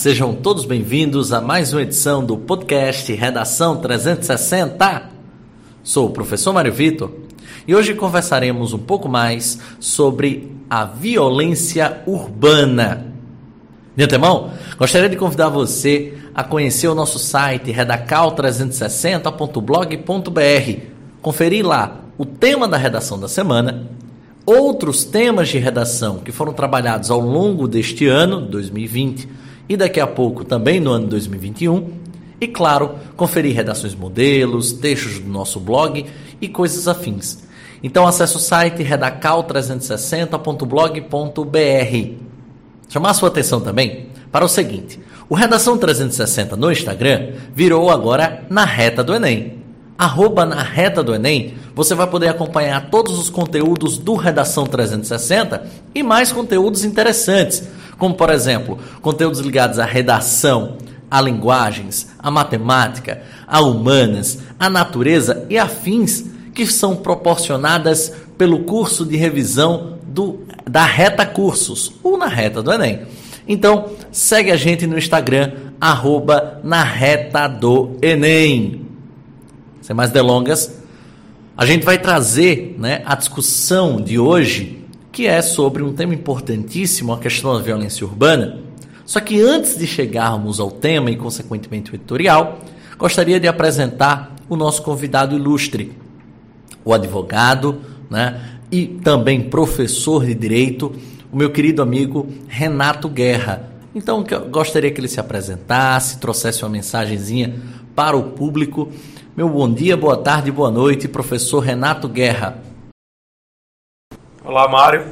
Sejam todos bem-vindos a mais uma edição do podcast Redação 360. Sou o professor Mário Vitor e hoje conversaremos um pouco mais sobre a violência urbana. De antemão, gostaria de convidar você a conhecer o nosso site redacal360.blog.br, conferir lá o tema da redação da semana outros temas de redação que foram trabalhados ao longo deste ano, 2020, e daqui a pouco também no ano 2021. E claro, conferir redações modelos, textos do nosso blog e coisas afins. Então acesse o site redacal360.blog.br. Chamar sua atenção também para o seguinte: o Redação 360 no Instagram virou agora na reta do Enem arroba na reta do Enem, você vai poder acompanhar todos os conteúdos do Redação 360 e mais conteúdos interessantes, como por exemplo, conteúdos ligados à redação, a linguagens, a matemática, a humanas, a natureza e afins que são proporcionadas pelo curso de revisão do, da Reta Cursos, ou na Reta do Enem. Então, segue a gente no Instagram, arroba na Reta do Enem sem mais delongas, a gente vai trazer né, a discussão de hoje, que é sobre um tema importantíssimo, a questão da violência urbana. Só que antes de chegarmos ao tema e, consequentemente, o editorial, gostaria de apresentar o nosso convidado ilustre, o advogado né, e também professor de direito, o meu querido amigo Renato Guerra. Então, gostaria que ele se apresentasse, trouxesse uma mensagenzinha para o público meu bom dia, boa tarde, boa noite, professor Renato Guerra. Olá, Mário.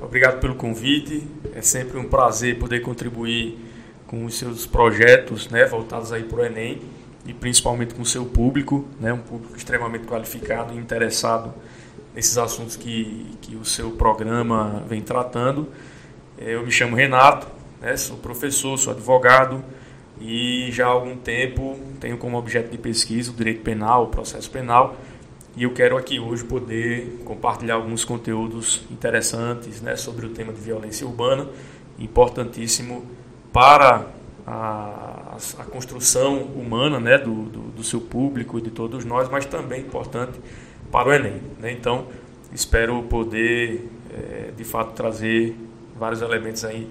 Obrigado pelo convite. É sempre um prazer poder contribuir com os seus projetos, né, voltados aí para o Enem e principalmente com o seu público, né, um público extremamente qualificado e interessado nesses assuntos que, que o seu programa vem tratando. Eu me chamo Renato, né, sou professor, sou advogado e já há algum tempo tenho como objeto de pesquisa o direito penal, o processo penal, e eu quero aqui hoje poder compartilhar alguns conteúdos interessantes né, sobre o tema de violência urbana, importantíssimo para a, a construção humana né, do, do, do, seu público e de todos nós, mas também importante para o Enem. Né? Então, espero poder, é, de fato, trazer vários elementos aí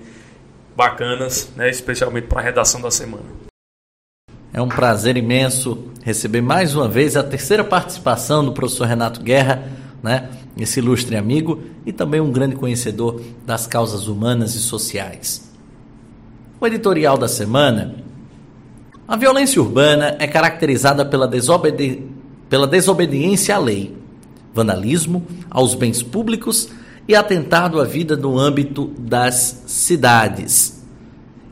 bacanas, né, especialmente para a redação da semana. É um prazer imenso receber mais uma vez a terceira participação do professor Renato Guerra, né, esse ilustre amigo e também um grande conhecedor das causas humanas e sociais. O editorial da semana. A violência urbana é caracterizada pela, desobedi pela desobediência à lei, vandalismo aos bens públicos e atentado à vida no âmbito das cidades.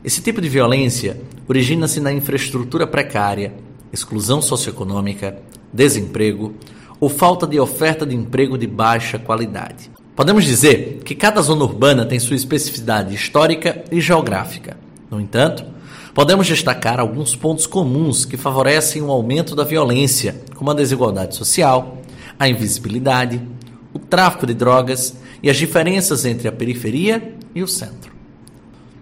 Esse tipo de violência origina-se na infraestrutura precária, exclusão socioeconômica, desemprego ou falta de oferta de emprego de baixa qualidade. Podemos dizer que cada zona urbana tem sua especificidade histórica e geográfica. No entanto, podemos destacar alguns pontos comuns que favorecem o aumento da violência, como a desigualdade social, a invisibilidade, o tráfico de drogas e as diferenças entre a periferia e o centro.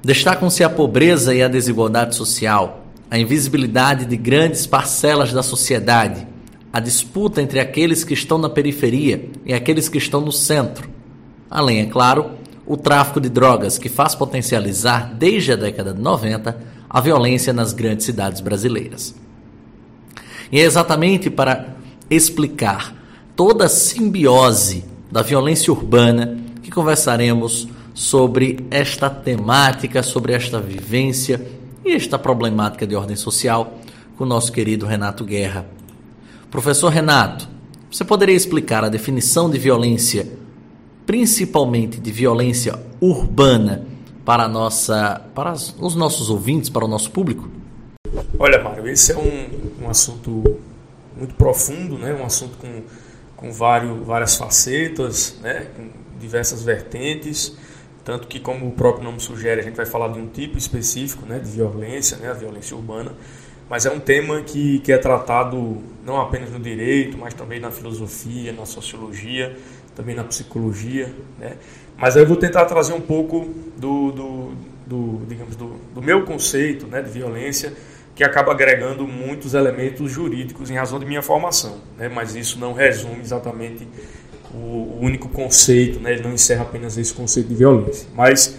Destacam-se a pobreza e a desigualdade social, a invisibilidade de grandes parcelas da sociedade, a disputa entre aqueles que estão na periferia e aqueles que estão no centro. Além, é claro, o tráfico de drogas, que faz potencializar desde a década de 90 a violência nas grandes cidades brasileiras. E é exatamente para explicar toda a simbiose da violência urbana, que conversaremos sobre esta temática, sobre esta vivência e esta problemática de ordem social com o nosso querido Renato Guerra. Professor Renato, você poderia explicar a definição de violência, principalmente de violência urbana, para, nossa, para os nossos ouvintes, para o nosso público? Olha, Mário, esse é um, um assunto muito profundo, né? um assunto com com vários, várias facetas, né, com diversas vertentes, tanto que, como o próprio nome sugere, a gente vai falar de um tipo específico né, de violência, né, a violência urbana, mas é um tema que, que é tratado não apenas no direito, mas também na filosofia, na sociologia, também na psicologia, né? Mas eu vou tentar trazer um pouco do, do, do digamos, do, meu conceito né, de violência, que acaba agregando muitos elementos jurídicos em razão de minha formação. Né? Mas isso não resume exatamente o único conceito, né? ele não encerra apenas esse conceito de violência. Mas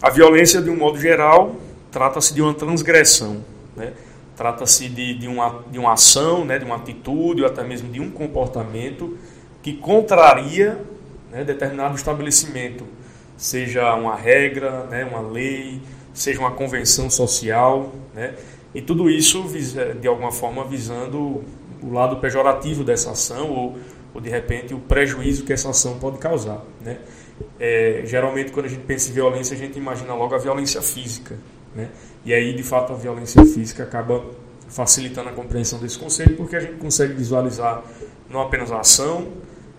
a violência, de um modo geral, trata-se de uma transgressão. Né? Trata-se de, de, uma, de uma ação, né? de uma atitude, ou até mesmo de um comportamento que contraria né? determinado estabelecimento, seja uma regra, né? uma lei, seja uma convenção social. Né? E tudo isso, de alguma forma, visando o lado pejorativo dessa ação ou ou de repente o prejuízo que essa ação pode causar. Né? É, geralmente, quando a gente pensa em violência, a gente imagina logo a violência física. Né? E aí, de fato, a violência física acaba facilitando a compreensão desse conceito, porque a gente consegue visualizar não apenas a ação,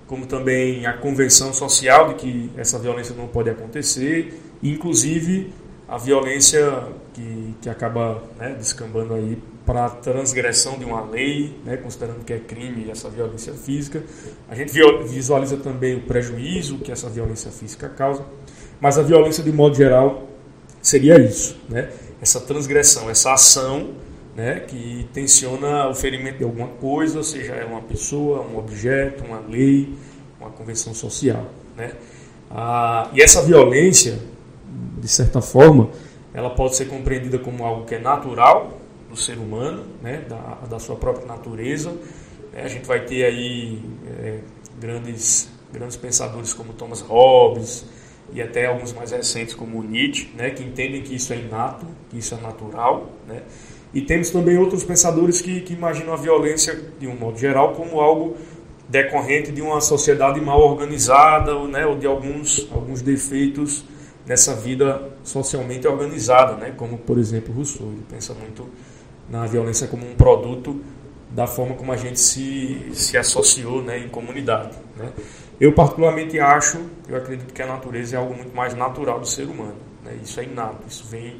como também a convenção social de que essa violência não pode acontecer, inclusive a violência que, que acaba né, descambando aí para transgressão de uma lei, né, considerando que é crime essa violência física. A gente visualiza também o prejuízo que essa violência física causa, mas a violência, de modo geral, seria isso, né? essa transgressão, essa ação né, que tensiona o ferimento de alguma coisa, seja ela uma pessoa, um objeto, uma lei, uma convenção social. Né? Ah, e essa violência, de certa forma, ela pode ser compreendida como algo que é natural, do ser humano, né, da, da sua própria natureza. É, a gente vai ter aí é, grandes, grandes pensadores como Thomas Hobbes e até alguns mais recentes como Nietzsche, né, que entendem que isso é inato, que isso é natural. Né. E temos também outros pensadores que, que imaginam a violência, de um modo geral, como algo decorrente de uma sociedade mal organizada né, ou de alguns, alguns defeitos nessa vida socialmente organizada, né, como, por exemplo, Rousseau. Ele pensa muito na violência como um produto da forma como a gente se, se associou né, em comunidade. Né? Eu particularmente acho, eu acredito que a natureza é algo muito mais natural do ser humano. Né? Isso é inato, isso vem,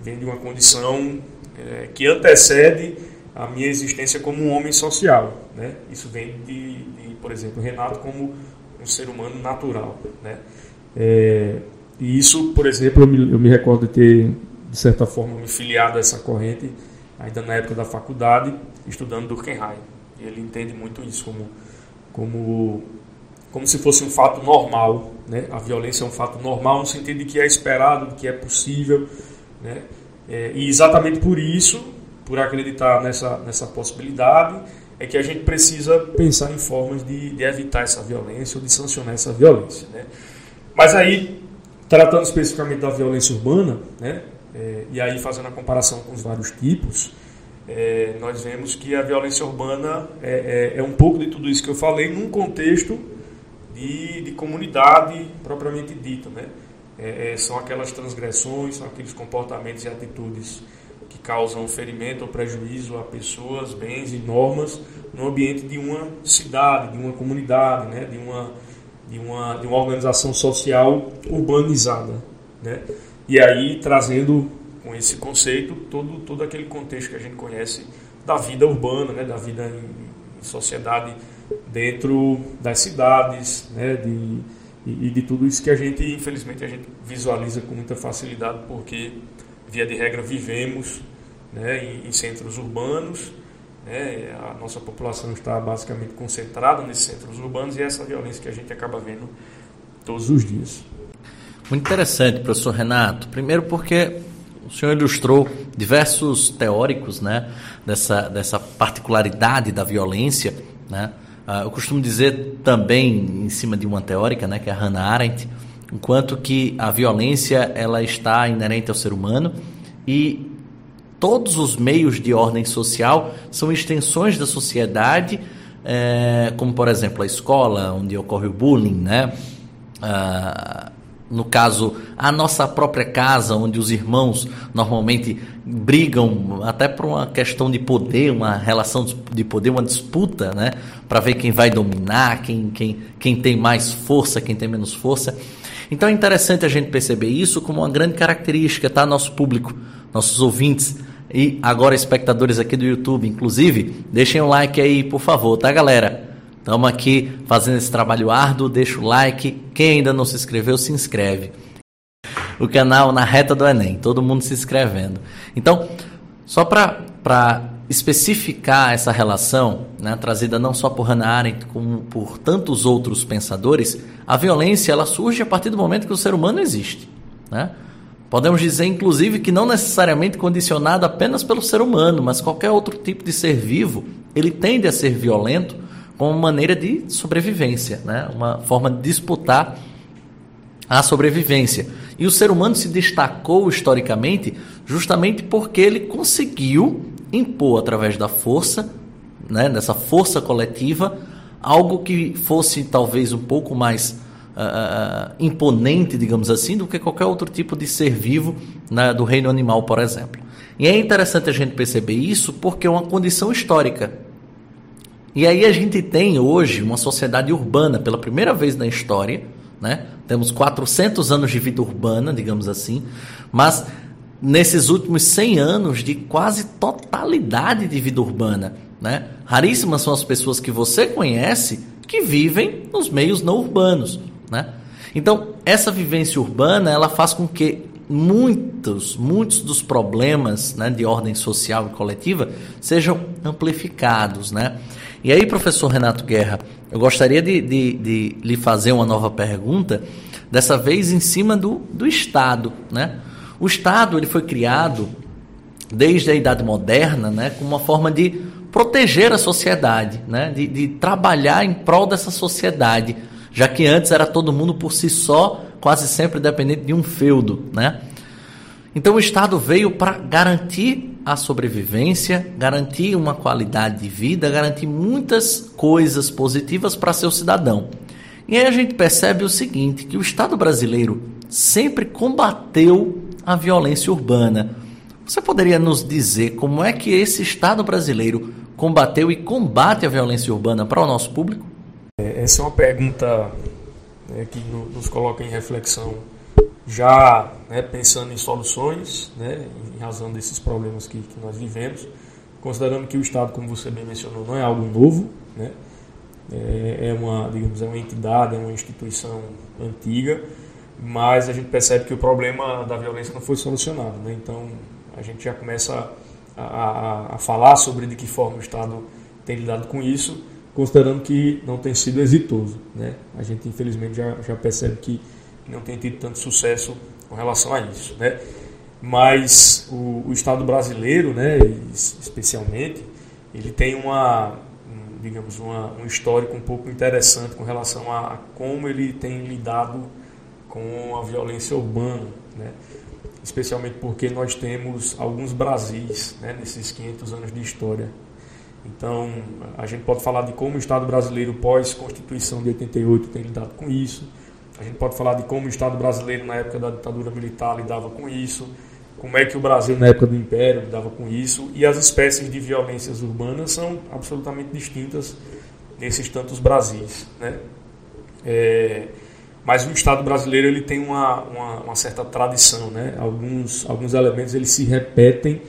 vem de uma condição é, que antecede a minha existência como um homem social. Né? Isso vem de, de, por exemplo, Renato como um ser humano natural. Né? É, e isso, por exemplo, eu me, eu me recordo de ter, de certa forma, me filiado a essa corrente ainda na época da faculdade, estudando Durkheim. Ele entende muito isso como, como, como se fosse um fato normal. Né? A violência é um fato normal no sentido de que é esperado, de que é possível. Né? É, e exatamente por isso, por acreditar nessa, nessa possibilidade, é que a gente precisa pensar em formas de, de evitar essa violência ou de sancionar essa violência. Né? Mas aí, tratando especificamente da violência urbana, né, é, e aí, fazendo a comparação com os vários tipos, é, nós vemos que a violência urbana é, é, é, um pouco de tudo isso que eu falei, num contexto de, de comunidade propriamente dita. Né? É, é, são aquelas transgressões, são aqueles comportamentos e atitudes que causam ferimento ou prejuízo a pessoas, bens e normas no ambiente de uma cidade, de uma comunidade, né? de, uma, de, uma, de uma organização social urbanizada. Né? E aí trazendo com esse conceito todo, todo aquele contexto que a gente conhece da vida urbana, né, da vida em, em sociedade dentro das cidades, né, de, e, e, de tudo isso que a gente, infelizmente, a gente visualiza com muita facilidade, porque, via de regra, vivemos né, em, em centros urbanos, né, a nossa população está basicamente concentrada nesses centros urbanos e é essa violência que a gente acaba vendo todos os dias. Muito interessante, professor Renato. Primeiro porque o senhor ilustrou diversos teóricos né, dessa, dessa particularidade da violência. Né? Ah, eu costumo dizer também, em cima de uma teórica, né, que é a Hannah Arendt, enquanto que a violência ela está inerente ao ser humano e todos os meios de ordem social são extensões da sociedade, é, como por exemplo a escola, onde ocorre o bullying, né? Ah, no caso, a nossa própria casa, onde os irmãos normalmente brigam até por uma questão de poder, uma relação de poder, uma disputa, né? Para ver quem vai dominar, quem, quem, quem tem mais força, quem tem menos força. Então é interessante a gente perceber isso como uma grande característica, tá? Nosso público, nossos ouvintes e agora espectadores aqui do YouTube, inclusive, deixem um like aí, por favor, tá, galera? Estamos aqui fazendo esse trabalho árduo, deixa o like. Quem ainda não se inscreveu, se inscreve. o canal na reta do Enem, todo mundo se inscrevendo. Então, só para especificar essa relação, né, trazida não só por Hannah Arendt, como por tantos outros pensadores, a violência ela surge a partir do momento que o ser humano existe. Né? Podemos dizer, inclusive, que não necessariamente condicionado apenas pelo ser humano, mas qualquer outro tipo de ser vivo, ele tende a ser violento como maneira de sobrevivência, né? uma forma de disputar a sobrevivência. E o ser humano se destacou historicamente justamente porque ele conseguiu impor através da força, né, dessa força coletiva, algo que fosse talvez um pouco mais uh, imponente, digamos assim, do que qualquer outro tipo de ser vivo né, do reino animal, por exemplo. E é interessante a gente perceber isso porque é uma condição histórica. E aí a gente tem hoje uma sociedade urbana pela primeira vez na história, né? Temos 400 anos de vida urbana, digamos assim, mas nesses últimos 100 anos de quase totalidade de vida urbana. Né? Raríssimas são as pessoas que você conhece que vivem nos meios não urbanos. Né? Então, essa vivência urbana ela faz com que muitos, muitos dos problemas né, de ordem social e coletiva sejam amplificados. Né? E aí, professor Renato Guerra, eu gostaria de, de, de lhe fazer uma nova pergunta, dessa vez em cima do, do Estado. Né? O Estado ele foi criado desde a Idade Moderna né, como uma forma de proteger a sociedade, né, de, de trabalhar em prol dessa sociedade, já que antes era todo mundo por si só, quase sempre dependente de um feudo. Né? Então o Estado veio para garantir a sobrevivência, garantir uma qualidade de vida, garantir muitas coisas positivas para seu cidadão. E aí a gente percebe o seguinte, que o Estado brasileiro sempre combateu a violência urbana. Você poderia nos dizer como é que esse Estado brasileiro combateu e combate a violência urbana para o nosso público? É, essa é uma pergunta né, que nos coloca em reflexão, já né, pensando em soluções, né, em razão desses problemas que, que, nós vivemos, considerando que o Estado, como você bem mencionou, não é algo novo, né, é, é uma, digamos, é uma entidade, é uma instituição antiga, mas a gente percebe que o problema da violência não foi solucionado. Né? Então a gente já começa a, a, a, falar sobre de que forma o Estado tem lidado com isso, considerando que não tem sido exitoso. Né? A gente infelizmente já, já percebe que não tem tido tanto sucesso com relação a isso. Né? Mas o, o Estado brasileiro, né, especialmente, ele tem uma, digamos, uma, um histórico um pouco interessante com relação a, a como ele tem lidado com a violência urbana, né? especialmente porque nós temos alguns Brasis né, nesses 500 anos de história. Então, a gente pode falar de como o Estado brasileiro pós-Constituição de 88 tem lidado com isso, a gente pode falar de como o Estado brasileiro na época da ditadura militar lidava com isso, como é que o Brasil na época do Império lidava com isso, e as espécies de violências urbanas são absolutamente distintas nesses tantos Brasis. Né? É, mas o Estado brasileiro ele tem uma, uma, uma, certa tradição, né? Alguns, alguns elementos eles se repetem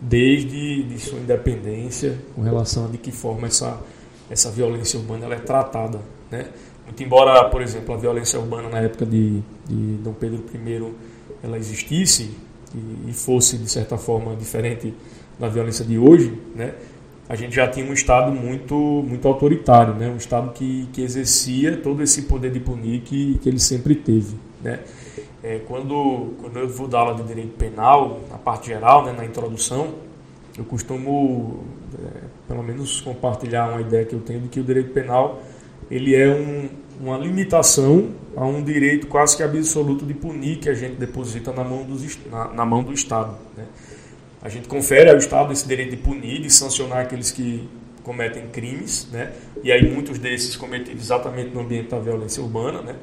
desde de sua independência com relação a de que forma essa, essa violência urbana ela é tratada, né? Muito embora, por exemplo, a violência urbana na época de, de Dom Pedro I ela existisse e, e fosse de certa forma diferente da violência de hoje, né? a gente já tinha um Estado muito, muito autoritário, né? um Estado que, que exercia todo esse poder de punir que, que ele sempre teve. Né? É, quando, quando eu vou dar aula de direito penal, na parte geral, né, na introdução, eu costumo, é, pelo menos, compartilhar uma ideia que eu tenho de que o direito penal ele é um, uma limitação a um direito quase que absoluto de punir que a gente deposita na mão, dos, na, na mão do Estado. Né? A gente confere ao Estado esse direito de punir, de sancionar aqueles que cometem crimes, né? E aí muitos desses cometidos exatamente no ambiente da violência urbana, né?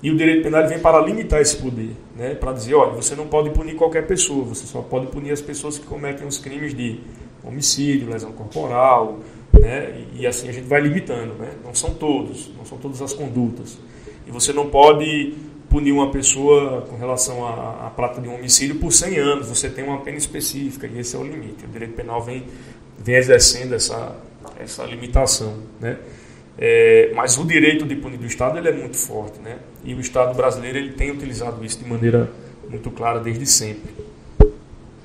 E o direito penal vem para limitar esse poder, né? Para dizer, olha, você não pode punir qualquer pessoa, você só pode punir as pessoas que cometem os crimes de homicídio, lesão corporal, né? E, e assim a gente vai limitando, né? Não são todos, não são todas as condutas. E você não pode punir uma pessoa com relação à, à prática de um homicídio por 100 anos. Você tem uma pena específica e esse é o limite. O direito penal vem, vem exercendo essa, essa limitação. Né? É, mas o direito de punir do Estado ele é muito forte. Né? E o Estado brasileiro ele tem utilizado isso de maneira muito clara desde sempre.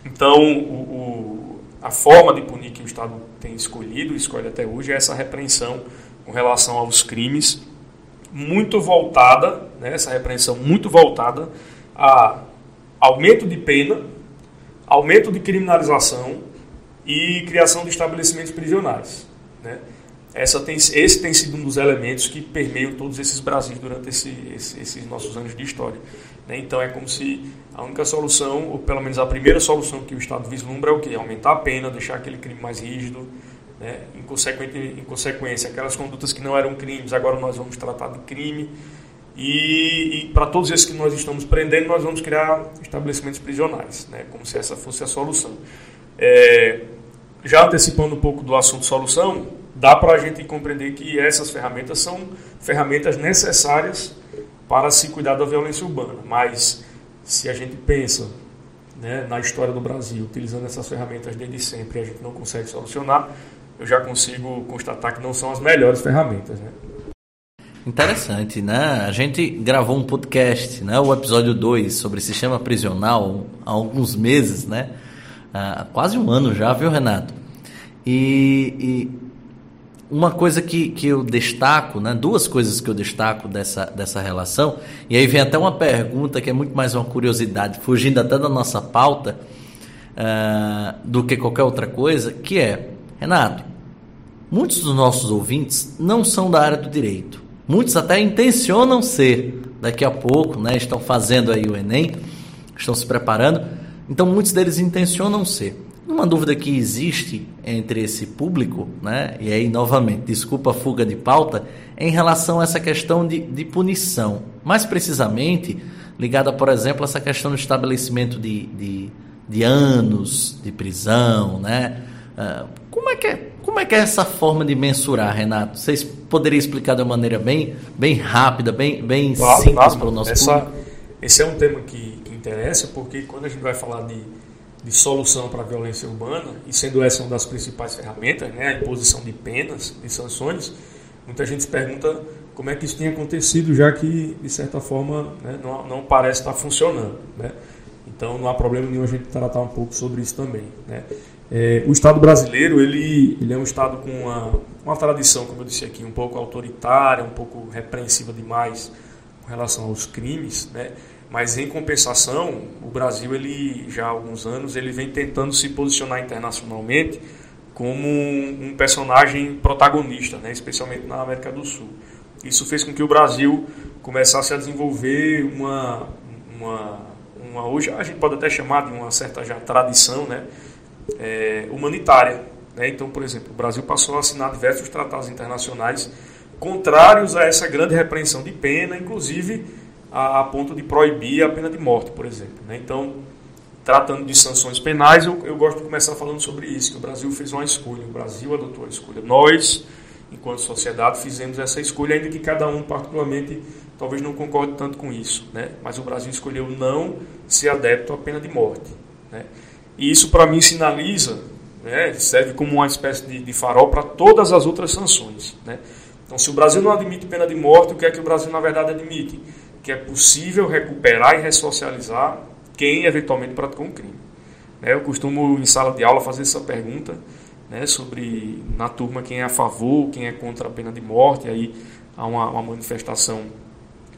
Então, o, a forma de punir que o Estado tem escolhido, escolhe até hoje, é essa repreensão com relação aos crimes, muito voltada, né, essa repreensão muito voltada a aumento de pena, aumento de criminalização e criação de estabelecimentos prisionais. Né? Essa tem, esse tem sido um dos elementos que permeiam todos esses Brasis durante esse, esse, esses nossos anos de história. Né? Então é como se a única solução, ou pelo menos a primeira solução que o Estado vislumbra é o quê? Aumentar a pena, deixar aquele crime mais rígido. Né? Em, consequência, em consequência, aquelas condutas que não eram crimes, agora nós vamos tratar de crime. E, e para todos esses que nós estamos prendendo, nós vamos criar estabelecimentos prisionais, né? como se essa fosse a solução. É, já antecipando um pouco do assunto solução, dá para a gente compreender que essas ferramentas são ferramentas necessárias para se cuidar da violência urbana. Mas se a gente pensa né, na história do Brasil, utilizando essas ferramentas desde sempre, a gente não consegue solucionar, eu já consigo constatar que não são as melhores ferramentas. Né? Interessante, né? A gente gravou um podcast, né? o episódio 2, sobre sistema prisional há alguns meses, né? Há quase um ano já, viu, Renato? E uma coisa que, que eu destaco, né? duas coisas que eu destaco dessa, dessa relação, e aí vem até uma pergunta que é muito mais uma curiosidade, fugindo até da nossa pauta, uh, do que qualquer outra coisa, que é, Renato, muitos dos nossos ouvintes não são da área do direito. Muitos até intencionam ser. Daqui a pouco, né, estão fazendo aí o Enem, estão se preparando. Então, muitos deles intencionam ser. Uma dúvida que existe entre esse público, né, e aí novamente, desculpa a fuga de pauta, é em relação a essa questão de, de punição. Mais precisamente, ligada, por exemplo, a essa questão do estabelecimento de, de, de anos de prisão, né? Uh, como é que é como é que é essa forma de mensurar, Renato? Vocês poderiam explicar de uma maneira bem, bem rápida, bem, bem claro, simples claro. para o nosso Essa, público? Esse é um tema que, que interessa, porque quando a gente vai falar de, de solução para a violência urbana, e sendo essa uma das principais ferramentas, né, a imposição de penas, de sanções, muita gente se pergunta como é que isso tem acontecido, já que, de certa forma, né, não, não parece estar funcionando. Né? Então, não há problema nenhum a gente tratar um pouco sobre isso também. Né? É, o Estado brasileiro ele, ele é um Estado com uma, uma tradição, como eu disse aqui, um pouco autoritária, um pouco repreensiva demais com relação aos crimes, né? Mas em compensação, o Brasil ele já há alguns anos ele vem tentando se posicionar internacionalmente como um, personagem protagonista, né? especialmente na América do Sul. Isso fez com que o Brasil começasse a desenvolver uma, uma, uma hoje a gente pode até chamar de uma certa já tradição, né? é, humanitária. Né? Então, por exemplo, o Brasil passou a assinar diversos tratados internacionais contrários a essa grande repreensão de pena, inclusive a, a ponto de proibir a pena de morte, por exemplo. Né? Então, tratando de sanções penais, eu, eu, gosto de começar falando sobre isso, que o Brasil fez uma escolha, o Brasil adotou a escolha. Nós, enquanto sociedade, fizemos essa escolha, ainda que cada um particularmente talvez não concorde tanto com isso, né? mas o Brasil escolheu não ser adepto à pena de morte. Né? E isso, para mim, sinaliza, né, serve como uma espécie de, de farol para todas as outras sanções. Né? Então, se o Brasil não admite pena de morte, o que é que o Brasil, na verdade, admite? Que é possível recuperar e ressocializar quem eventualmente praticou um crime. Né? Eu costumo, em sala de aula, fazer essa pergunta né, sobre, na turma, quem é a favor, quem é contra a pena de morte. Aí há uma, uma manifestação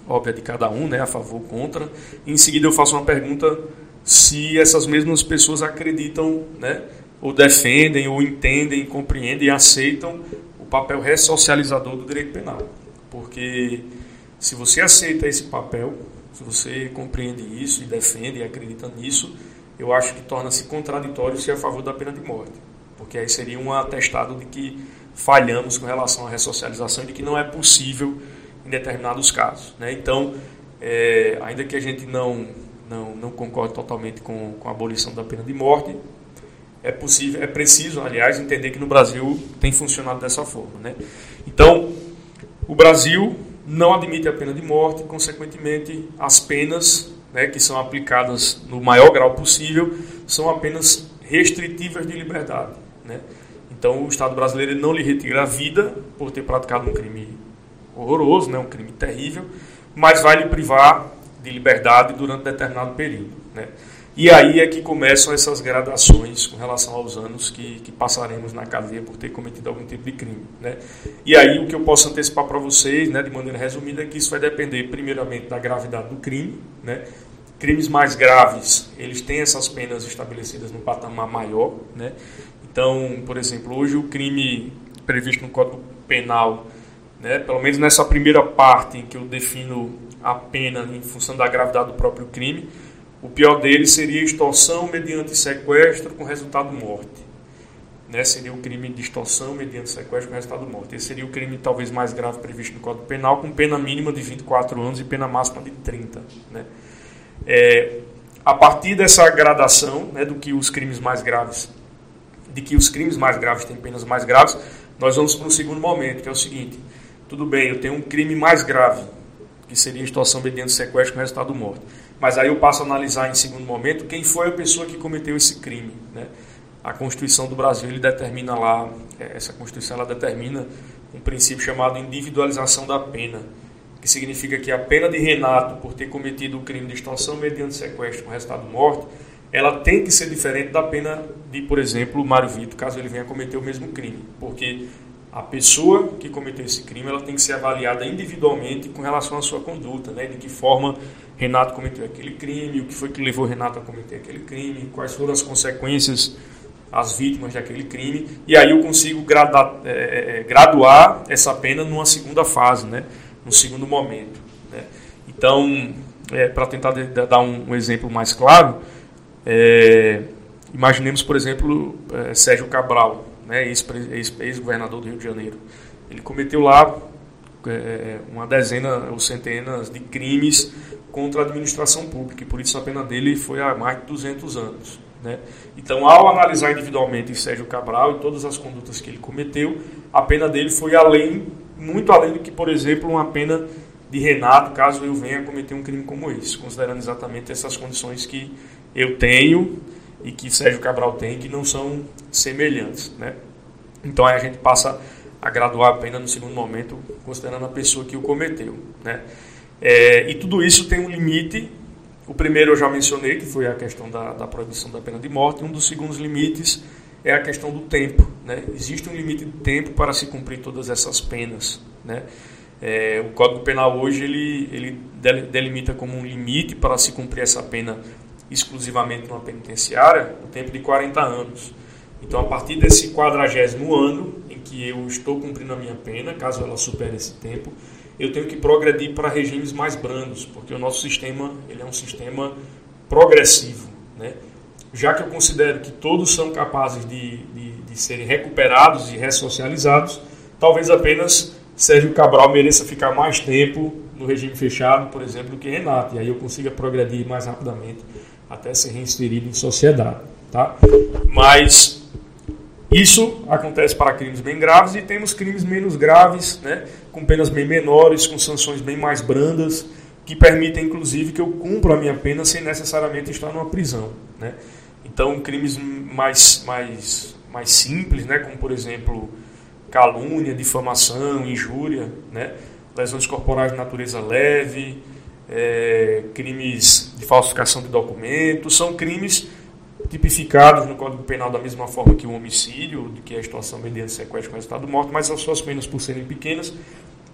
óbvia de cada um, né, a favor, contra. E em seguida eu faço uma pergunta se essas mesmas pessoas acreditam, né, ou defendem, ou entendem, compreendem e aceitam o papel ressocializador do direito penal. Porque se você aceita esse papel, se você compreende isso e defende e acredita nisso, eu acho que torna-se contraditório ser a favor da pena de morte. Porque aí seria um atestado de que falhamos com relação à ressocialização e de que não é possível em determinados casos. Né? Então, é, ainda que a gente não não, não concordo totalmente com, com a abolição da pena de morte. É possível, é preciso, aliás, entender que no Brasil tem funcionado dessa forma. Né? Então, o Brasil não admite a pena de morte, consequentemente, as penas né, que são aplicadas no maior grau possível são apenas restritivas de liberdade. Né? Então, o Estado brasileiro não lhe retira a vida por ter praticado um crime horroroso, né, um crime terrível, mas vai lhe privar de liberdade durante determinado período. Né? E aí é que começam essas gradações com relação aos anos que, que passaremos na cadeia por ter cometido algum tipo de crime. Né? E aí o que eu posso antecipar para vocês, né, de maneira resumida, é que isso vai depender primeiramente da gravidade do crime. Né? Crimes mais graves, eles têm essas penas estabelecidas no patamar maior. Né? Então, por exemplo, hoje o crime previsto no Código Penal, né, pelo menos nessa primeira parte em que eu defino a pena em função da gravidade do próprio crime, o pior dele seria extorsão mediante sequestro com resultado morte. Né? Seria o crime de extorsão mediante sequestro com resultado morte. Esse seria o crime talvez mais grave previsto no Código Penal, com pena mínima de 24 anos e pena máxima de 30. Né? É, a partir dessa gradação né, do que os crimes mais graves, de que os crimes mais graves têm penas mais graves, nós vamos para um segundo momento, que é o seguinte: tudo bem, eu tenho um crime mais grave, que seria extorsão mediante sequestro com resultado morte mas aí eu passo a analisar em segundo momento quem foi a pessoa que cometeu esse crime. Né? A Constituição do Brasil ele determina lá, é, essa Constituição ela determina um princípio chamado individualização da pena, que significa que a pena de Renato por ter cometido o crime de extorsão mediante sequestro com resultado morte, ela tem que ser diferente da pena de, por exemplo, Mário Vitor, caso ele venha cometer o mesmo crime, porque a pessoa que cometeu esse crime ela tem que ser avaliada individualmente com relação à sua conduta, né? de que forma Renato cometeu aquele crime, o que foi que levou Renato a cometer aquele crime, quais foram as consequências, as vítimas daquele crime, e aí eu consigo gradar, é, é, é, graduar essa pena numa segunda fase, né? num segundo momento. Né? Então, é, para tentar de, de, dar um, um, exemplo mais claro, é, imaginemos, por exemplo, Sérgio Cabral, né, ex-governador do Rio de Janeiro. Ele cometeu lá é, uma dezena ou centenas de crimes contra a administração pública, e por isso a pena dele foi há mais de 200 anos. Né? Então, ao analisar individualmente Sérgio Cabral e todas as condutas que ele cometeu, a pena dele foi além, muito além do que, por exemplo, uma pena de Renato, caso eu venha cometer um crime como esse, considerando exatamente essas condições que eu tenho e que Sérgio Cabral tem, que não são semelhantes. Né? Então aí a gente passa a graduar a pena no segundo momento, considerando a pessoa que o cometeu. Né? É, e tudo isso tem um limite. O primeiro eu já mencionei, que foi a questão da, da proibição da pena de morte. Um dos segundos limites é a questão do tempo. Né? Existe um limite de tempo para se cumprir todas essas penas. Né? É, o Código Penal hoje ele, ele delimita como um limite para se cumprir essa pena exclusivamente numa penitenciária o tempo de 40 anos. Então, a partir desse quadragésimo ano que eu estou cumprindo a minha pena, caso ela supere esse tempo, eu tenho que progredir para regimes mais brandos, porque o nosso sistema ele é um sistema progressivo. Né? Já que eu considero que todos são capazes de, de, de serem recuperados e ressocializados, talvez apenas Sérgio Cabral mereça ficar mais tempo no regime fechado, por exemplo, do que Renato, e aí eu consiga progredir mais rapidamente até ser reinserido em sociedade. Tá? Mas isso acontece para crimes bem graves e temos crimes menos graves, né, com penas bem menores, com sanções bem mais brandas, que permitem inclusive que eu cumpra a minha pena sem necessariamente estar numa prisão. Né? Então, crimes mais, mais, mais simples, né, como por exemplo calúnia, difamação, injúria, né, lesões corporais de natureza leve, é, crimes de falsificação de documentos, são crimes tipificados no Código Penal da mesma forma que o homicídio, que é a extorsão mediante sequestro com resultado de morte, mas as suas penas, por serem pequenas,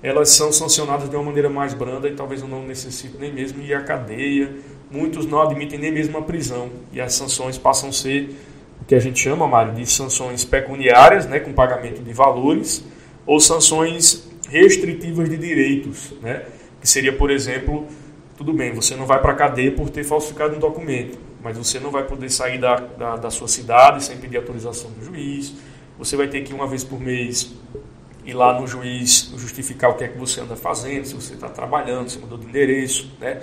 elas são sancionadas de uma maneira mais branda e talvez eu não necessite nem mesmo ir à cadeia. Muitos não admitem nem mesmo a prisão. E as sanções passam a ser o que a gente chama, Mário, de sanções pecuniárias, né, com pagamento de valores, ou sanções restritivas de direitos, né, que seria, por exemplo, tudo bem, você não vai para a cadeia por ter falsificado um documento, mas você não vai poder sair da, da, da, sua cidade sem pedir autorização do juiz, você vai ter que uma vez por mês ir lá no juiz justificar o que é que você anda fazendo, se você está trabalhando, se mudou de endereço, né?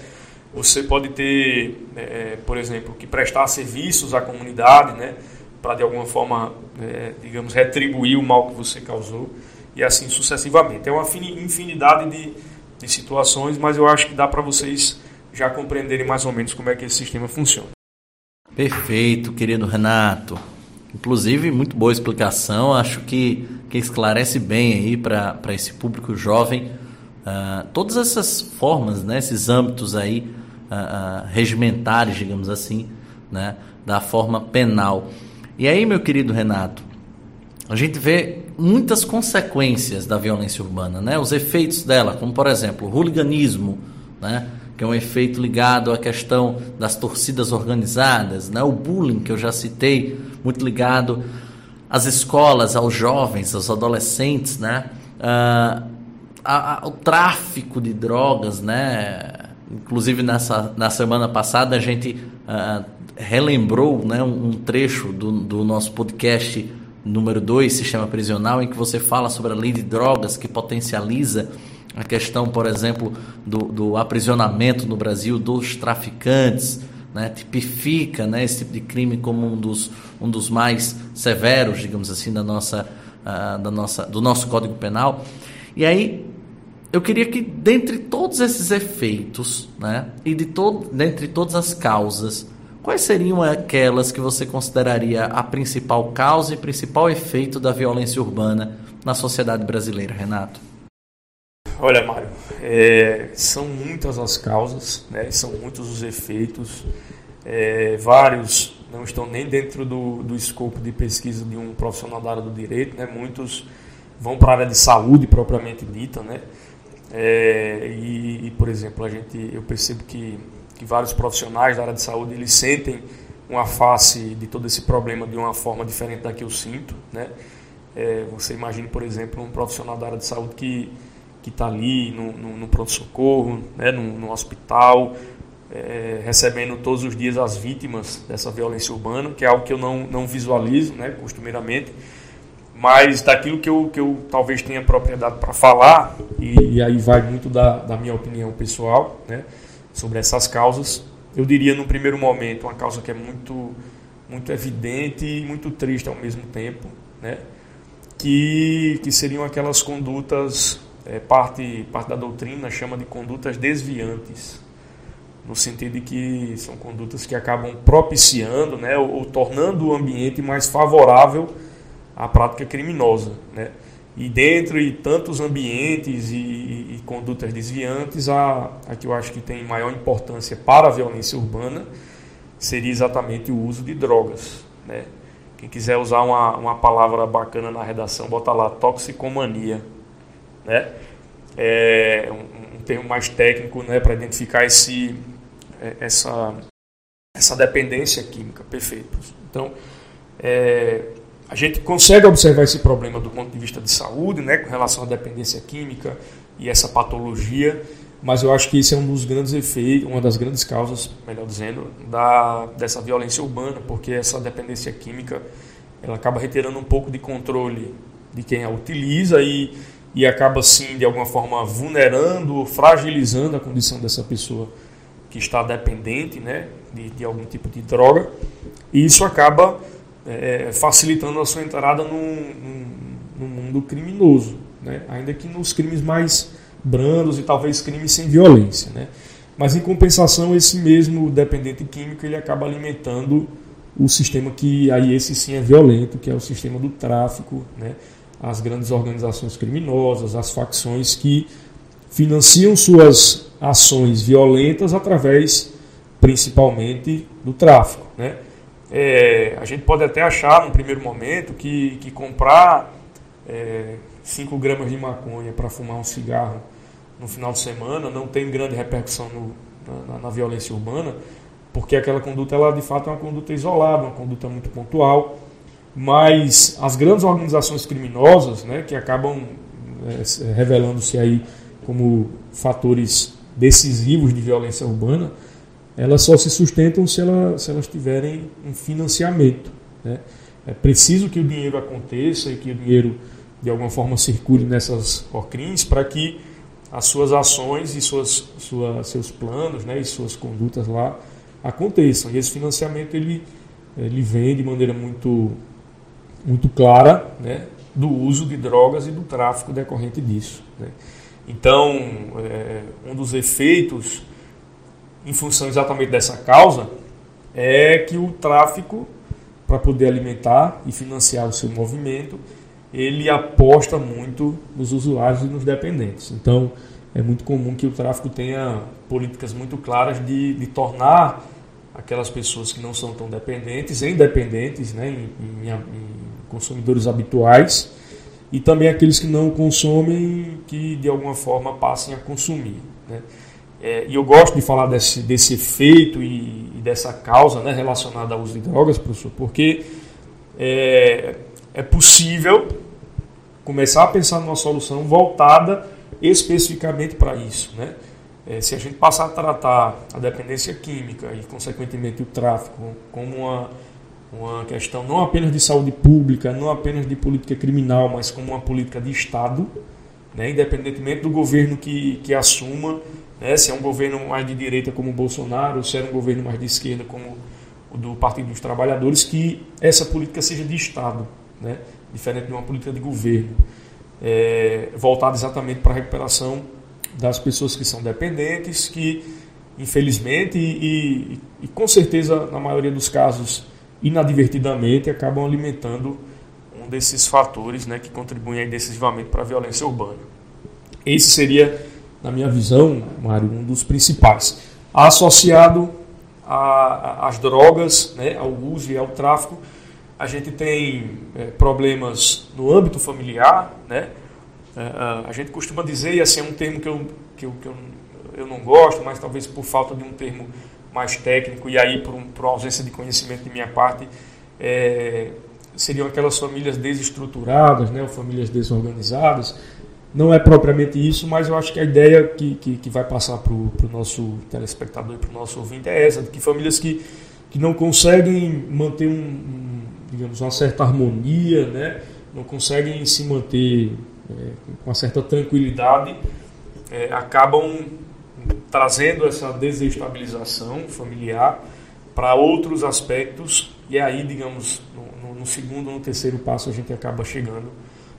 Você pode ter, é, por exemplo, que prestar serviços à comunidade, né? Para de alguma forma, é, digamos, retribuir o mal que você causou e assim sucessivamente. É uma infinidade de de situações, mas eu acho que dá para vocês já compreenderem mais ou menos como é que esse sistema funciona. Perfeito, querido Renato. Inclusive, muito boa explicação. Acho que, que esclarece bem aí para esse público jovem uh, todas essas formas, né, esses âmbitos aí uh, regimentares, digamos assim, né, da forma penal. E aí, meu querido Renato, a gente vê muitas consequências da violência urbana, né? Os efeitos dela, como por exemplo, o hooliganismo, né? Que é um efeito ligado à questão das torcidas organizadas, né? O bullying que eu já citei, muito ligado às escolas, aos jovens, aos adolescentes, né? Ah, a, a, o tráfico de drogas, né? Inclusive nessa na semana passada a gente ah, relembrou, né? Um, um trecho do, do nosso podcast número 2, Sistema Prisional, em que você fala sobre a lei de drogas que potencializa a questão, por exemplo, do, do aprisionamento no Brasil dos traficantes, né? tipifica né, esse tipo de crime como um dos, um dos mais severos, digamos assim, da nossa, uh, da nossa, do nosso Código Penal. E aí, eu queria que, dentre todos esses efeitos, né, e de dentre todas as causas, Quais seriam aquelas que você consideraria a principal causa e principal efeito da violência urbana na sociedade brasileira, Renato? Olha, Mário, é, são muitas as causas, né, são muitos os efeitos, é, vários não estão nem dentro do, do escopo de pesquisa de um profissional da área do direito, né, muitos vão para a área de saúde propriamente dita, né, é, e, e, por exemplo, a gente, eu percebo que que vários profissionais da área de saúde eles sentem uma face de todo esse problema de uma forma diferente da que eu sinto, né? É, você imagine, por exemplo, um profissional da área de saúde que que está ali no, no, no pronto-socorro, né, no, no hospital, é, recebendo todos os dias as vítimas dessa violência urbana, que é algo que eu não, não visualizo, né, costumeiramente, mas daquilo que eu, que eu talvez tenha propriedade para falar, e, e, aí vai muito da, da minha opinião pessoal, né, sobre essas causas. Eu diria, no primeiro momento, uma causa que é muito, muito evidente e muito triste ao mesmo tempo, né? que, que seriam aquelas condutas, é, parte, parte da doutrina chama de condutas desviantes, no sentido de que são condutas que acabam propiciando né, ou, ou tornando o ambiente mais favorável à prática criminosa. Né? E dentro de tantos ambientes e, e, e, condutas desviantes, a, a que eu acho que tem maior importância para a violência urbana seria exatamente o uso de drogas. Né? Quem quiser usar uma, uma palavra bacana na redação, bota lá toxicomania. Né? É um, termo mais técnico né, para identificar esse, é, essa, essa dependência química. Perfeito. Então, é, a gente consegue observar esse problema do ponto de vista de saúde, né, com relação à dependência química e essa patologia, mas eu acho que esse é um dos grandes efeitos, uma das grandes causas, melhor dizendo, da, dessa violência urbana, porque essa dependência química ela acaba retirando um pouco de controle de quem a utiliza e, e acaba, sim, de alguma forma, vulnerando, fragilizando a condição dessa pessoa que está dependente né, de, de algum tipo de droga, e isso acaba é, facilitando a sua entrada no mundo criminoso, né? ainda que nos crimes mais brandos e talvez crimes sem violência. Né? Mas em compensação, esse mesmo dependente químico ele acaba alimentando o sistema que aí esse sim é violento, que é o sistema do tráfico, né? As grandes organizações criminosas, as facções que financiam suas ações violentas através principalmente do tráfico. Né? É, a gente pode até achar, num primeiro momento, que, que comprar 5 é, gramas de maconha para fumar um cigarro no final de semana não tem grande repercussão no, na, na, violência urbana, porque aquela conduta, ela de fato é uma conduta isolada, uma conduta muito pontual. Mas as grandes organizações criminosas, né, que acabam é, revelando-se aí como fatores decisivos de violência urbana, elas só se sustentam se, ela, se elas tiverem um financiamento. Né? É preciso que o dinheiro aconteça e que o dinheiro de alguma forma circule nessas OCRINs para que as suas ações e suas, sua, seus planos né, e suas condutas lá aconteçam. E esse financiamento ele, ele vem de maneira muito, muito clara né, do uso de drogas e do tráfico decorrente disso. Né? Então, é, um dos efeitos em função exatamente dessa causa, é que o tráfico, para poder alimentar e financiar o seu movimento, ele aposta muito nos usuários e nos dependentes. Então, é muito comum que o tráfico tenha políticas muito claras de, de tornar aquelas pessoas que não são tão dependentes em dependentes, né, em, em, em consumidores habituais, e também aqueles que não consomem que de alguma forma passem a consumir. Né. É, e eu gosto de falar desse, desse efeito e, e dessa causa né, relacionada ao uso de drogas, professor, porque é, é possível começar a pensar numa solução voltada especificamente para isso. Né? É, se a gente passar a tratar a dependência química e, consequentemente, o tráfico como uma, uma questão não apenas de saúde pública, não apenas de política criminal, mas como uma política de Estado, né? independentemente do governo que, que assuma, né? se é um governo mais de direita como o Bolsonaro, se é um governo mais de esquerda como o do Partido dos Trabalhadores, que essa política seja de Estado, né? diferente de uma política de governo é, voltado exatamente para a recuperação das pessoas que são dependentes, que infelizmente e, e, e, com certeza na maioria dos casos inadvertidamente acabam alimentando um desses fatores né, que contribuem decisivamente para a violência urbana. Esse seria, na minha visão, Mário, um dos principais. Associado às drogas, né, ao uso e ao tráfico, a gente tem é, problemas no âmbito familiar, né? É, a gente costuma dizer, e assim é um termo que eu, que eu, que eu, eu não gosto, mas talvez por falta de um termo mais técnico e aí por, um, por ausência de conhecimento de minha parte, é, seriam aquelas famílias desestruturadas, né, famílias desorganizadas. Não é propriamente isso, mas eu acho que a ideia que, que, que vai passar para o nosso telespectador e para o nosso ouvinte é essa, de que famílias que, que não conseguem manter um digamos, uma certa harmonia, né? não conseguem se manter é, com uma certa tranquilidade, é, acabam trazendo essa desestabilização familiar para outros aspectos e aí, digamos, no, no, segundo ou no terceiro passo a gente acaba chegando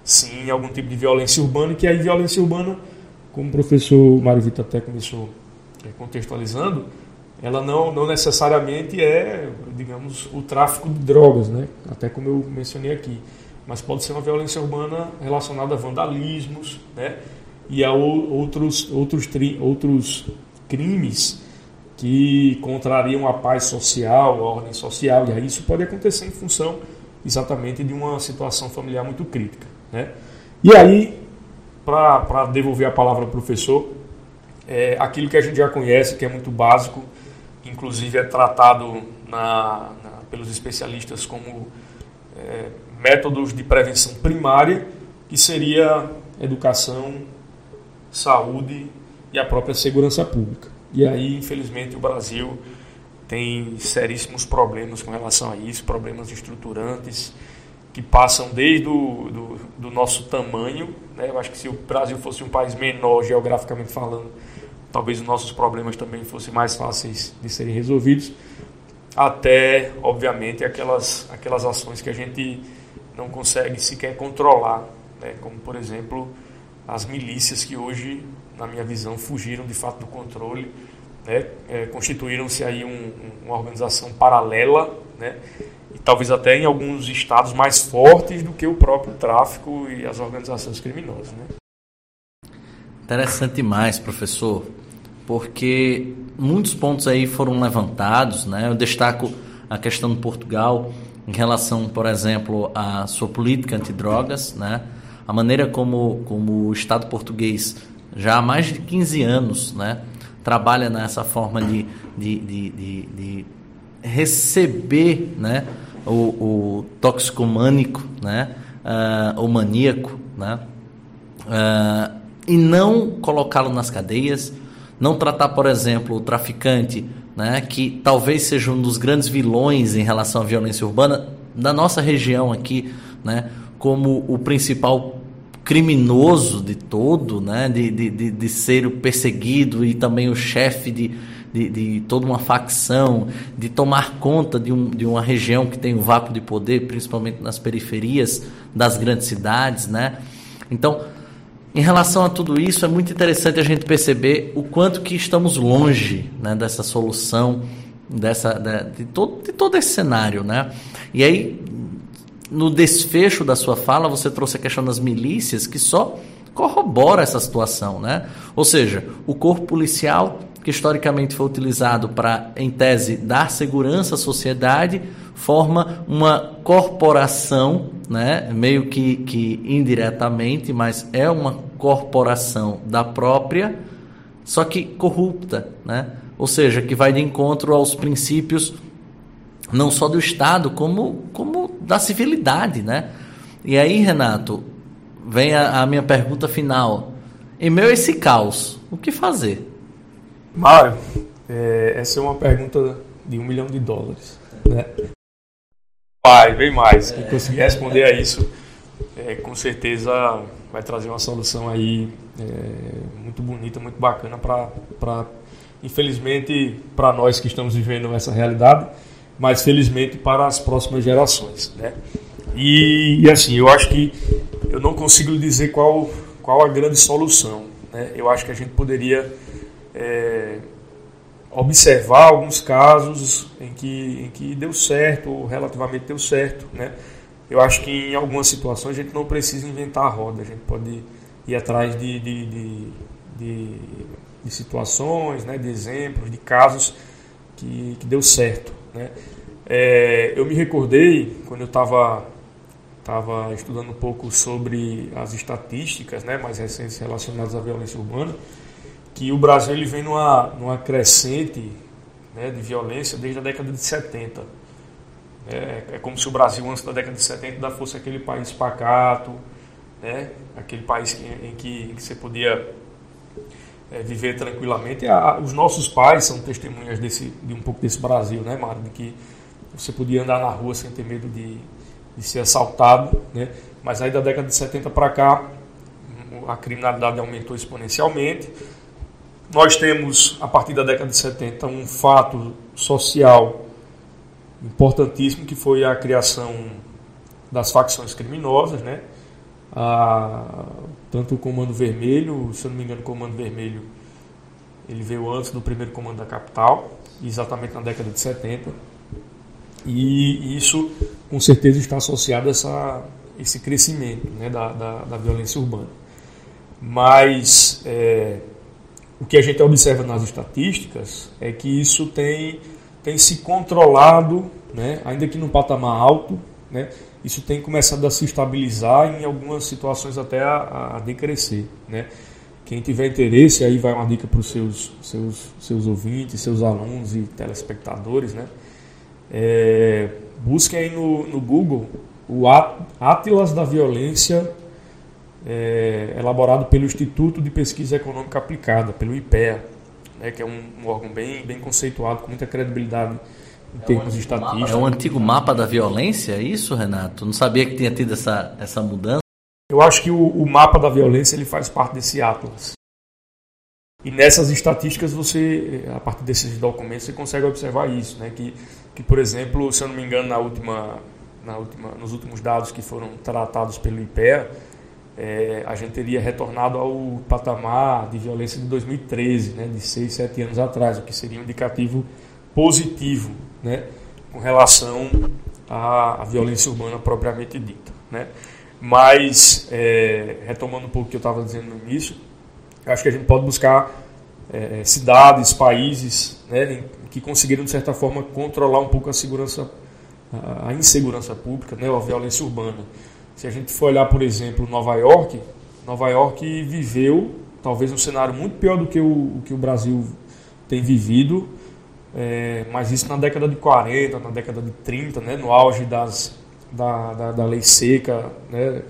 sim em algum tipo de violência urbana, que aí violência urbana, como o professor Mário Vitor até começou é, contextualizando, ela não, não necessariamente é, digamos, o tráfico de drogas, né? até como eu mencionei aqui, mas pode ser uma violência urbana relacionada a vandalismos né? E a outros, outros, outros crimes que contrariam a paz social, a ordem social, e aí isso pode acontecer em função exatamente de uma situação familiar muito crítica. Né? E aí, para devolver a palavra ao professor, é, aquilo que a gente já conhece, que é muito básico, inclusive é tratado na, na, pelos especialistas como é, métodos de prevenção primária, que seria educação, saúde e a própria segurança pública. E aí, infelizmente, o Brasil tem seríssimos problemas com relação a isso, problemas estruturantes que passam desde o do, do nosso tamanho. Né? Eu acho que se o Brasil fosse um país menor, geograficamente falando, talvez os nossos problemas também fossem mais fáceis de serem resolvidos, até, obviamente, aquelas, aquelas ações que a gente não consegue sequer controlar, né? como, por exemplo, as milícias que hoje, na minha visão, fugiram de fato do controle, né? É, constituíram-se aí um, uma organização paralela, né? e talvez até em alguns estados mais fortes do que o próprio tráfico e as organizações criminosas. Né? Interessante demais, professor, porque muitos pontos aí foram levantados, né? Eu destaco a questão de Portugal em relação, por exemplo, à sua política antidrogas, né? A maneira como, como o Estado português já há mais de 15 anos, né? Trabalha nessa forma de, de, de, de, de receber, né? O, o toxicomânico, né? Uh, o maníaco, né? Uh, e não colocá-lo nas cadeias, não tratar, por exemplo, o traficante, né, que talvez seja um dos grandes vilões em relação à violência urbana da nossa região aqui, né, como o principal criminoso de todo, né, de, de, de, ser o perseguido e também o chefe de, de, de, toda uma facção, de tomar conta de, um, de uma região que tem um vácuo de poder, principalmente nas periferias das grandes cidades, né? Então, em relação a tudo isso, é muito interessante a gente perceber o quanto que estamos longe né, dessa solução, dessa, de, de, todo, de todo esse cenário. Né? E aí, no desfecho da sua fala, você trouxe a questão das milícias, que só corrobora essa situação, né? Ou seja, o corpo policial que historicamente foi utilizado para, em tese, dar segurança à sociedade, forma uma corporação, né? meio que, que indiretamente, mas é uma corporação da própria, só que corrupta, né? ou seja, que vai de encontro aos princípios não só do Estado, como, como da civilidade. Né? E aí, Renato, vem a, a minha pergunta final. Em meio a esse caos, o que fazer? Mário, é, essa é uma pergunta de um milhão de dólares. Né? Vai, bem mais. Quem conseguir responder a isso, é, com certeza vai trazer uma solução aí é, muito bonita, muito bacana para, infelizmente, para nós que estamos vivendo essa realidade, mas felizmente para as próximas gerações. Né? E, e assim, eu acho que eu não consigo dizer qual, qual a grande solução. Né? Eu acho que a gente poderia é, observar alguns casos em que, em que deu certo, ou relativamente deu certo. Né? Eu acho que em algumas situações a gente não precisa inventar a roda, a gente pode ir atrás de, de, de, de, de situações, né? de exemplos, de casos que, que deu certo. Né? É, eu me recordei quando eu estava estava estudando um pouco sobre as estatísticas né, mais recentes relacionadas à violência urbana que o Brasil ele vem numa, numa crescente né, de violência desde a década de 70. É, é, como se o Brasil, antes da década de 70, ainda fosse aquele país pacato, né, aquele país em, que, em, que, você podia é, viver tranquilamente. A, os nossos pais são testemunhas desse, de um pouco desse Brasil, né, Mário? De que você podia andar na rua sem ter medo de, de ser assaltado. Né? Mas aí da década de 70 para cá, a criminalidade aumentou exponencialmente nós temos, a partir da década de 70, um fato social importantíssimo que foi a criação das facções criminosas, né? A, tanto o Comando Vermelho, se eu não me engano, o Comando Vermelho ele veio antes do primeiro comando da capital, exatamente na década de 70. E isso, com certeza, está associado a essa, esse crescimento né, da, da, da violência urbana. Mas é, o que a gente observa nas estatísticas é que isso tem, tem se controlado, né, ainda que num patamar alto, né, isso tem começado a se estabilizar e em algumas situações até a, a decrescer. Né. Quem tiver interesse, aí vai uma dica para os seus, seus, seus ouvintes, seus alunos e telespectadores. Né. É, busquem aí no, no Google o Atlas da Violência é, elaborado pelo Instituto de Pesquisa Econômica Aplicada, pelo IPEA, né, que é um, um, órgão bem, bem conceituado, com muita credibilidade em é termos um estatísticos. É o um antigo mapa da violência, é isso, Renato? Não sabia que tinha tido essa, essa mudança? Eu acho que o, o mapa da violência ele faz parte desse atlas. E nessas estatísticas você, a partir desses documentos, você consegue observar isso, né? Que, que por exemplo, se eu não me engano, na última, na última, nos últimos dados que foram tratados pelo IPEA, é, a gente teria retornado ao patamar de violência de 2013, né, de 6, 7 anos atrás, o que seria um indicativo positivo né, com relação à, à violência urbana propriamente dita. Né. Mas, é, retomando um pouco o que eu estava dizendo no início, acho que a gente pode buscar é, cidades, países né, que conseguiram, de certa forma, controlar um pouco a segurança, a insegurança pública, né, a violência urbana. Se a gente for olhar, por exemplo, Nova York, Nova York viveu talvez um cenário muito pior do que o, o que o Brasil tem vivido, é, mas isso na década de 40, na década de 30, né, no auge das, da, da, da lei seca né,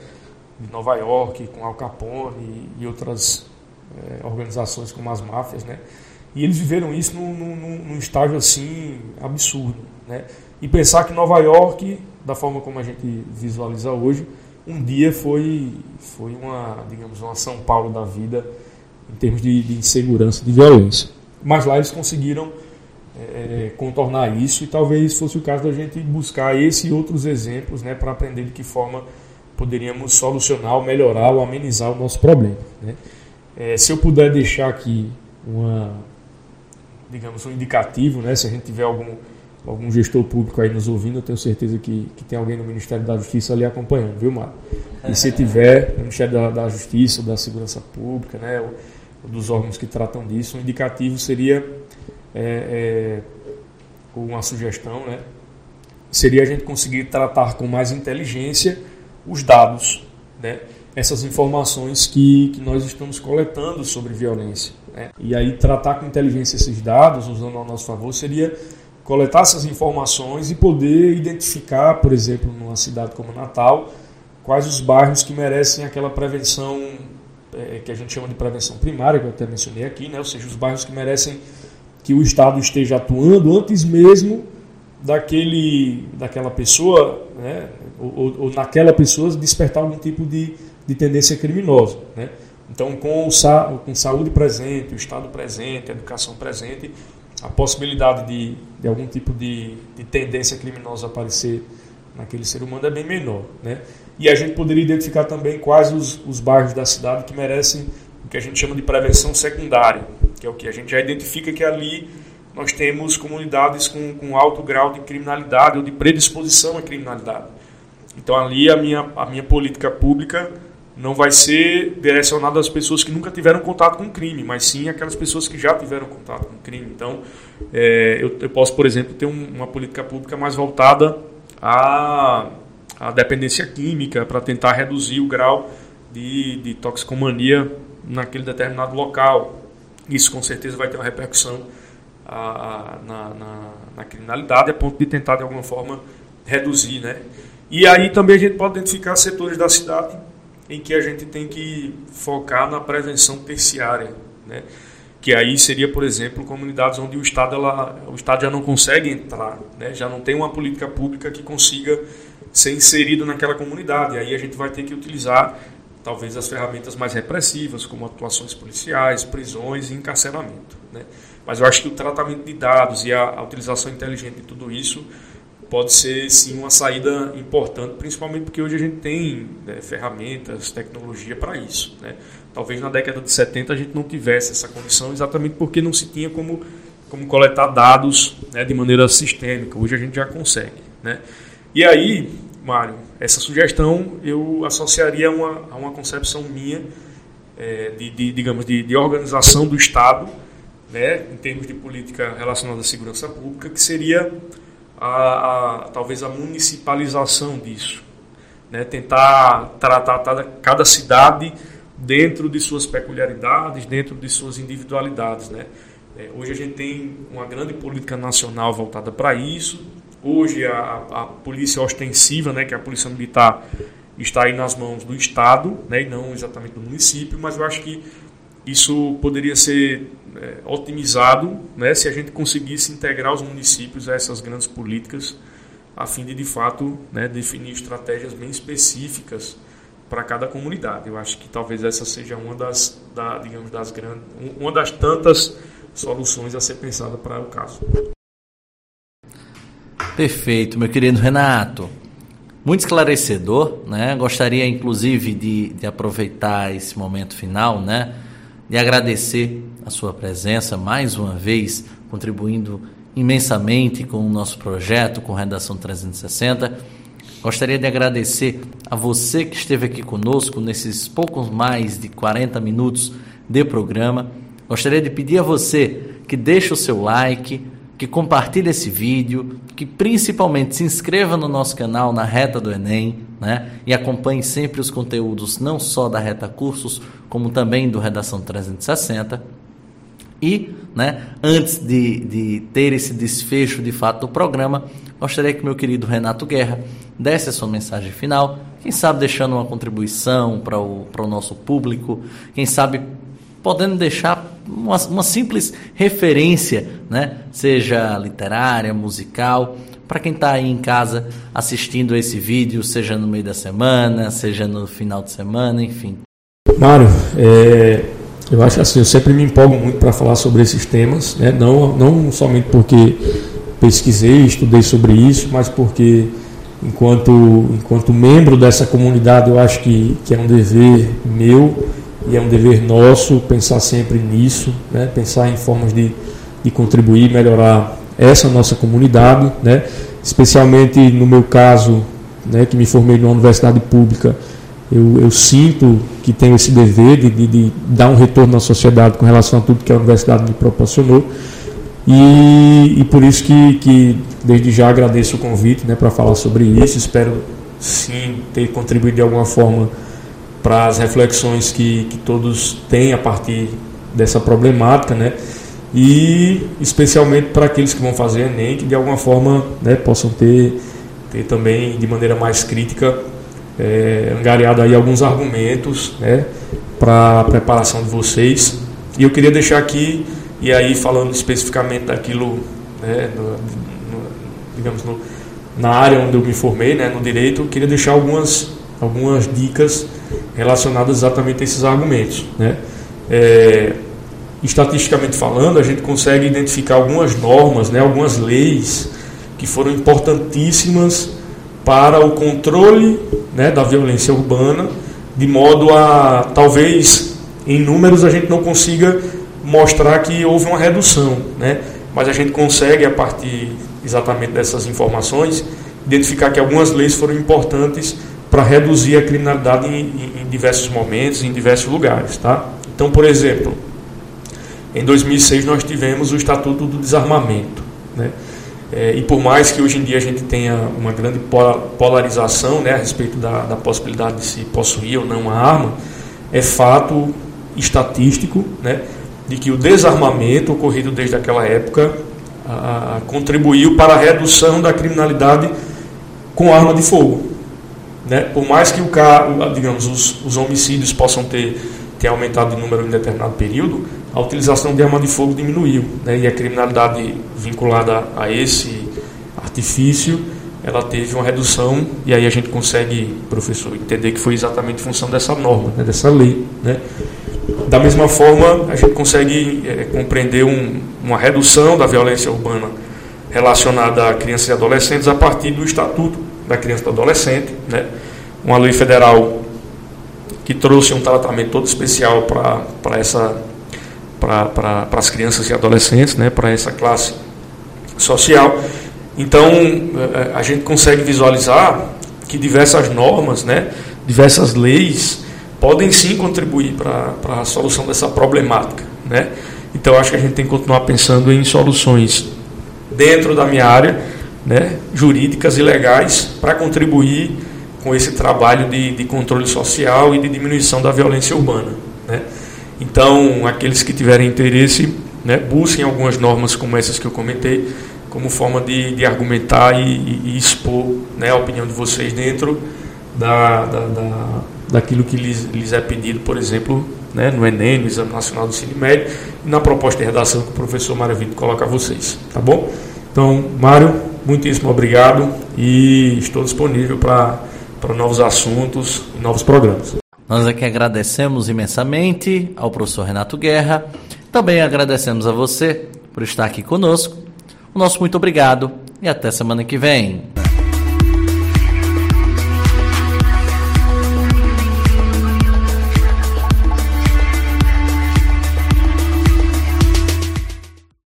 de Nova York, com Al Capone e, e outras é, organizações como as máfias, né? E eles viveram isso num, num, num estágio assim absurdo, né? E pensar que Nova York da forma como a gente visualiza hoje, um dia foi, foi uma, digamos, uma São Paulo da vida em termos de, de insegurança, de violência. Mas lá eles conseguiram é, contornar isso e talvez fosse o caso da gente buscar esse e outros exemplos né, para aprender de que forma poderíamos solucionar, ou melhorar ou amenizar o nosso problema. Né? É, se eu puder deixar aqui uma, digamos, um indicativo, né, se a gente tiver algum algum gestor público aí nos ouvindo, eu tenho certeza que, que tem alguém no Ministério da Justiça ali acompanhando, viu, Mário? E se tiver, o Ministério da, da Justiça, da Segurança Pública, né, dos órgãos que tratam disso, um indicativo seria é, é, uma sugestão, né, seria a gente conseguir tratar com mais inteligência os dados, né, essas informações que, que nós estamos coletando sobre violência. Né? E aí tratar com inteligência esses dados, usando ao nosso favor, seria coletar essas informações e poder identificar, por exemplo, numa cidade como Natal, quais os bairros que merecem aquela prevenção é, que a gente chama de prevenção primária, que eu até mencionei aqui, né? ou seja, os bairros que merecem que o Estado esteja atuando antes mesmo daquele, daquela pessoa, né? ou, ou, naquela pessoa despertar algum tipo de, de tendência criminosa. Né? Então, com, o, com saúde presente, o Estado presente, a educação presente, a possibilidade de, de algum tipo de, de tendência criminosa aparecer naquele ser humano é bem menor. Né? E a gente poderia identificar também quais os, os bairros da cidade que merecem o que a gente chama de prevenção secundária, que é o que a gente já identifica que ali nós temos comunidades com, com alto grau de criminalidade ou de predisposição à criminalidade. Então ali a minha, a minha política pública não vai ser direcionada às pessoas que nunca tiveram contato com crime, mas sim aquelas pessoas que já tiveram contato com crime. Então, é, eu, eu, posso, por exemplo, ter um, uma política pública mais voltada à, à dependência química, para tentar reduzir o grau de, de toxicomania naquele determinado local. Isso com certeza vai ter uma repercussão a, a, na, na, na, criminalidade, a ponto de tentar de alguma forma reduzir. Né? E aí também a gente pode identificar setores da cidade em que a gente tem que focar na prevenção terciária, né? que aí seria, por exemplo, comunidades onde o Estado, ela, o Estado já não consegue entrar, né? já não tem uma política pública que consiga ser inserido naquela comunidade. Aí a gente vai ter que utilizar talvez as ferramentas mais repressivas, como atuações policiais, prisões e encarceramento. Né? Mas eu acho que o tratamento de dados e a, a utilização inteligente de tudo isso pode ser sim uma saída importante, principalmente porque hoje a gente tem né, ferramentas, tecnologia para isso. Né? Talvez na década de 70 a gente não tivesse essa condição, exatamente porque não se tinha como, como coletar dados né, de maneira sistêmica. Hoje a gente já consegue. Né? E aí, Mário, essa sugestão eu associaria a uma, a uma concepção minha é, de, de, digamos, de, de organização do Estado, né, em termos de política relacionada à segurança pública, que seria a, a, talvez a municipalização disso. Né? Tentar tratar cada cidade dentro de suas peculiaridades, dentro de suas individualidades. Né? É, hoje a gente tem uma grande política nacional voltada para isso. Hoje a, a, polícia ostensiva, né, que é a polícia militar, está aí nas mãos do Estado, né, e não exatamente do município, mas eu acho que isso poderia ser é, otimizado né, se a gente conseguisse integrar os municípios a essas grandes políticas, a fim de, de fato, né, definir estratégias bem específicas para cada comunidade. Eu acho que talvez essa seja uma das, da, digamos, das grandes, uma das tantas soluções a ser pensada para o caso. Perfeito, meu querido Renato. Muito esclarecedor, né? Gostaria, inclusive, de, de aproveitar esse momento final, né? de agradecer a sua presença mais uma vez, contribuindo imensamente com o nosso projeto, com Redação 360. Gostaria de agradecer a você que esteve aqui conosco nesses poucos mais de 40 minutos de programa. Gostaria de pedir a você que deixe o seu like, que compartilhe esse vídeo, que principalmente se inscreva no nosso canal na Reta do Enem, né? E acompanhe sempre os conteúdos não só da Reta Cursos, como também do Redação 360. E, né, antes de, de ter esse desfecho de fato do programa, gostaria que meu querido Renato Guerra desse a sua mensagem final, quem sabe deixando uma contribuição para o, para o nosso público, quem sabe podendo deixar uma, uma simples referência, né, seja literária, musical, para quem está aí em casa assistindo esse vídeo, seja no meio da semana, seja no final de semana, enfim. Mário, é, eu acho assim, eu sempre me empolgo muito para falar sobre esses temas, né? não, não somente porque pesquisei, estudei sobre isso, mas porque enquanto, enquanto membro dessa comunidade eu acho que, que é um dever meu e é um dever nosso pensar sempre nisso, né? pensar em formas de, de contribuir, melhorar essa nossa comunidade, né? especialmente no meu caso, né, que me formei numa universidade pública, eu, eu sinto que tenho esse dever de, de, de, dar um retorno à sociedade com relação a tudo que a universidade me proporcionou. E, e por isso que, que desde já agradeço o convite né, para falar sobre isso. Espero sim ter contribuído de alguma forma para as reflexões que, que todos têm a partir dessa problemática, né? E especialmente para aqueles que vão fazer Enem, que de alguma forma né, possam ter, ter também de maneira mais crítica é, angariado aí alguns argumentos né, para a preparação de vocês. E eu queria deixar aqui, e aí falando especificamente daquilo, né, no, no, digamos, no, na área onde eu me formei, né, no direito, eu queria deixar algumas, algumas dicas relacionadas exatamente a esses argumentos. Né. É, estatisticamente falando, a gente consegue identificar algumas normas, né, algumas leis que foram importantíssimas para o controle né, da violência urbana, de modo a talvez em números a gente não consiga mostrar que houve uma redução, né? mas a gente consegue, a partir exatamente dessas informações, identificar que algumas leis foram importantes para reduzir a criminalidade em, em, diversos momentos, em diversos lugares. Tá? Então, por exemplo, em 2006 nós tivemos o Estatuto do Desarmamento. Né? É, e por mais que hoje em dia a gente tenha uma grande polarização né, a respeito da, da possibilidade de se possuir ou não uma arma, é fato estatístico né, de que o desarmamento ocorrido desde aquela época a, a, contribuiu para a redução da criminalidade com arma de fogo. Né? Por mais que o carro, digamos, os, os homicídios possam ter, ter aumentado de número em determinado período, a utilização de arma de fogo diminuiu. Né? E a criminalidade vinculada a esse artifício, ela teve uma redução, e aí a gente consegue, professor, entender que foi exatamente função dessa norma, né? dessa lei. Né? Da mesma forma, a gente consegue é, compreender um, uma redução da violência urbana relacionada a crianças e adolescentes a partir do Estatuto da Criança e do Adolescente, né? uma lei federal que trouxe um tratamento todo especial para essa para as crianças e adolescentes, né, para essa classe social. Então, eh, a gente consegue visualizar que diversas normas, né, diversas leis, podem sim contribuir para a solução dessa problemática. Né? Então, acho que a gente tem que continuar pensando em soluções dentro da minha área, né, jurídicas e legais, para contribuir com esse trabalho de, de controle social e de diminuição da violência urbana. Né? Então, aqueles que tiverem interesse, né, busquem algumas normas como essas que eu comentei, como forma de, de argumentar e, e expor né, a opinião de vocês dentro da, da, da daquilo que lhes, lhes, é pedido, por exemplo, né, no Enem, no Exame Nacional do Ensino Médio, e na proposta de redação que o professor Mário Vitor coloca a vocês. Tá bom? Então, Mário, muitíssimo obrigado e estou disponível para novos assuntos e novos programas. Nós aqui agradecemos imensamente ao professor Renato Guerra. Também agradecemos a você por estar aqui conosco. O nosso muito obrigado e até semana que vem.